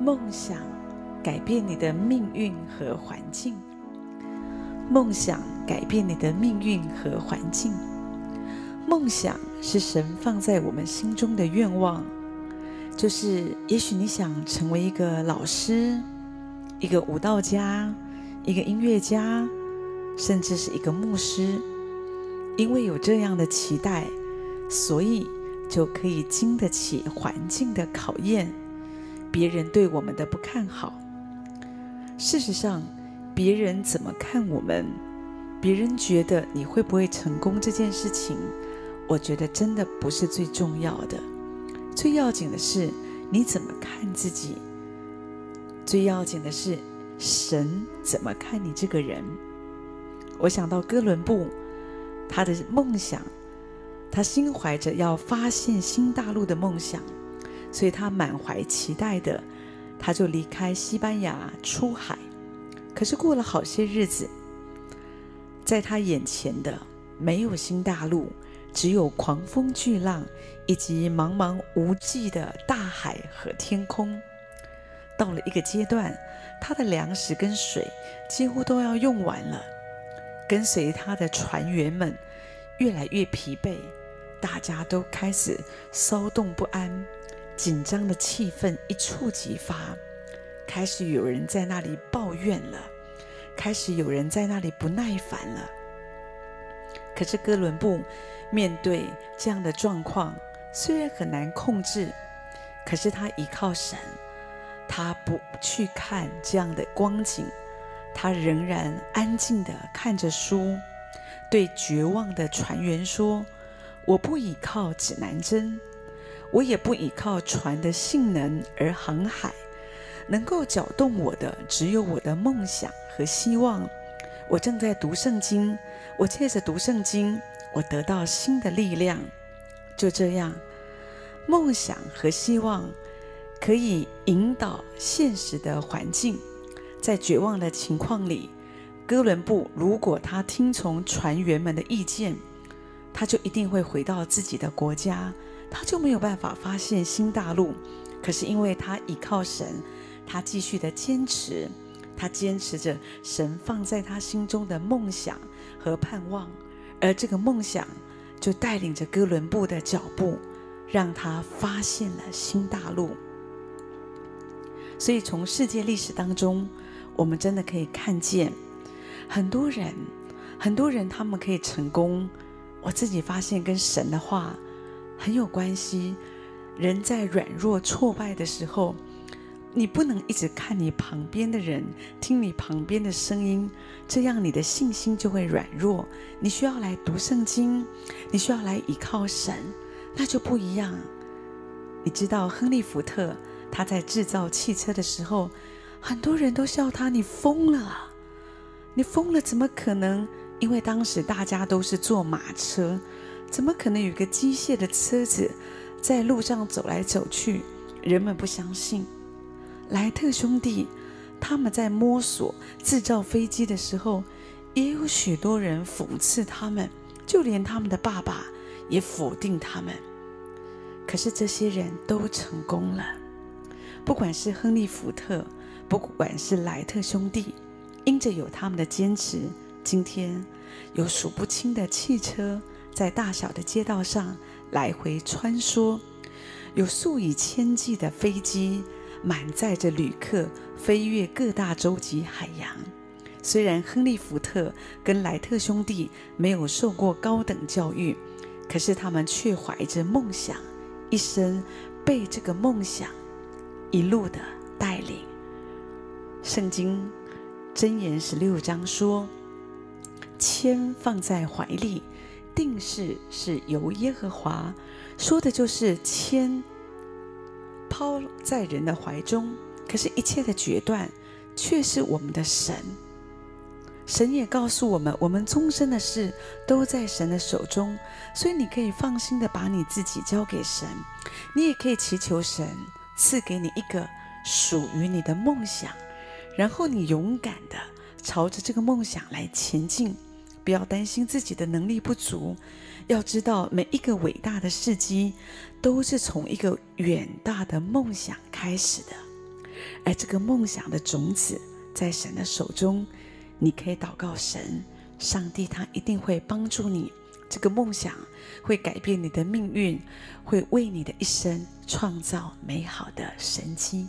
梦想改变你的命运和环境。梦想改变你的命运和环境。梦想是神放在我们心中的愿望，就是也许你想成为一个老师、一个舞蹈家、一个音乐家，甚至是一个牧师。因为有这样的期待，所以就可以经得起环境的考验，别人对我们的不看好。事实上，别人怎么看我们，别人觉得你会不会成功这件事情，我觉得真的不是最重要的。最要紧的是你怎么看自己，最要紧的是神怎么看你这个人。我想到哥伦布，他的梦想，他心怀着要发现新大陆的梦想，所以他满怀期待的，他就离开西班牙出海。可是过了好些日子，在他眼前的没有新大陆，只有狂风巨浪以及茫茫无际的大海和天空。到了一个阶段，他的粮食跟水几乎都要用完了，跟随他的船员们越来越疲惫，大家都开始骚动不安，紧张的气氛一触即发。开始有人在那里抱怨了，开始有人在那里不耐烦了。可是哥伦布面对这样的状况，虽然很难控制，可是他依靠神，他不去看这样的光景，他仍然安静地看着书，对绝望的船员说：“我不依靠指南针，我也不依靠船的性能而航海。”能够搅动我的，只有我的梦想和希望。我正在读圣经，我借着读圣经，我得到新的力量。就这样，梦想和希望可以引导现实的环境。在绝望的情况里，哥伦布如果他听从船员们的意见，他就一定会回到自己的国家，他就没有办法发现新大陆。可是因为他倚靠神。他继续的坚持，他坚持着神放在他心中的梦想和盼望，而这个梦想就带领着哥伦布的脚步，让他发现了新大陆。所以从世界历史当中，我们真的可以看见很多人，很多人他们可以成功。我自己发现跟神的话很有关系。人在软弱挫败的时候。你不能一直看你旁边的人，听你旁边的声音，这样你的信心就会软弱。你需要来读圣经，你需要来依靠神，那就不一样。你知道亨利·福特他在制造汽车的时候，很多人都笑他：“你疯了，你疯了，怎么可能？”因为当时大家都是坐马车，怎么可能有个机械的车子在路上走来走去？人们不相信。莱特兄弟，他们在摸索制造飞机的时候，也有许多人讽刺他们，就连他们的爸爸也否定他们。可是这些人都成功了，不管是亨利·福特，不管是莱特兄弟，因着有他们的坚持，今天有数不清的汽车在大小的街道上来回穿梭，有数以千计的飞机。满载着旅客飞越各大洲及海洋。虽然亨利·福特跟莱特兄弟没有受过高等教育，可是他们却怀着梦想，一生被这个梦想一路的带领。圣经箴言十六章说：“签放在怀里，定事是由耶和华。”说的就是签。抛在人的怀中，可是，一切的决断却是我们的神。神也告诉我们，我们终身的事都在神的手中，所以你可以放心的把你自己交给神。你也可以祈求神赐给你一个属于你的梦想，然后你勇敢的朝着这个梦想来前进，不要担心自己的能力不足。要知道，每一个伟大的事迹，都是从一个远大的梦想开始的。而这个梦想的种子在神的手中，你可以祷告神，上帝他一定会帮助你。这个梦想会改变你的命运，会为你的一生创造美好的神迹。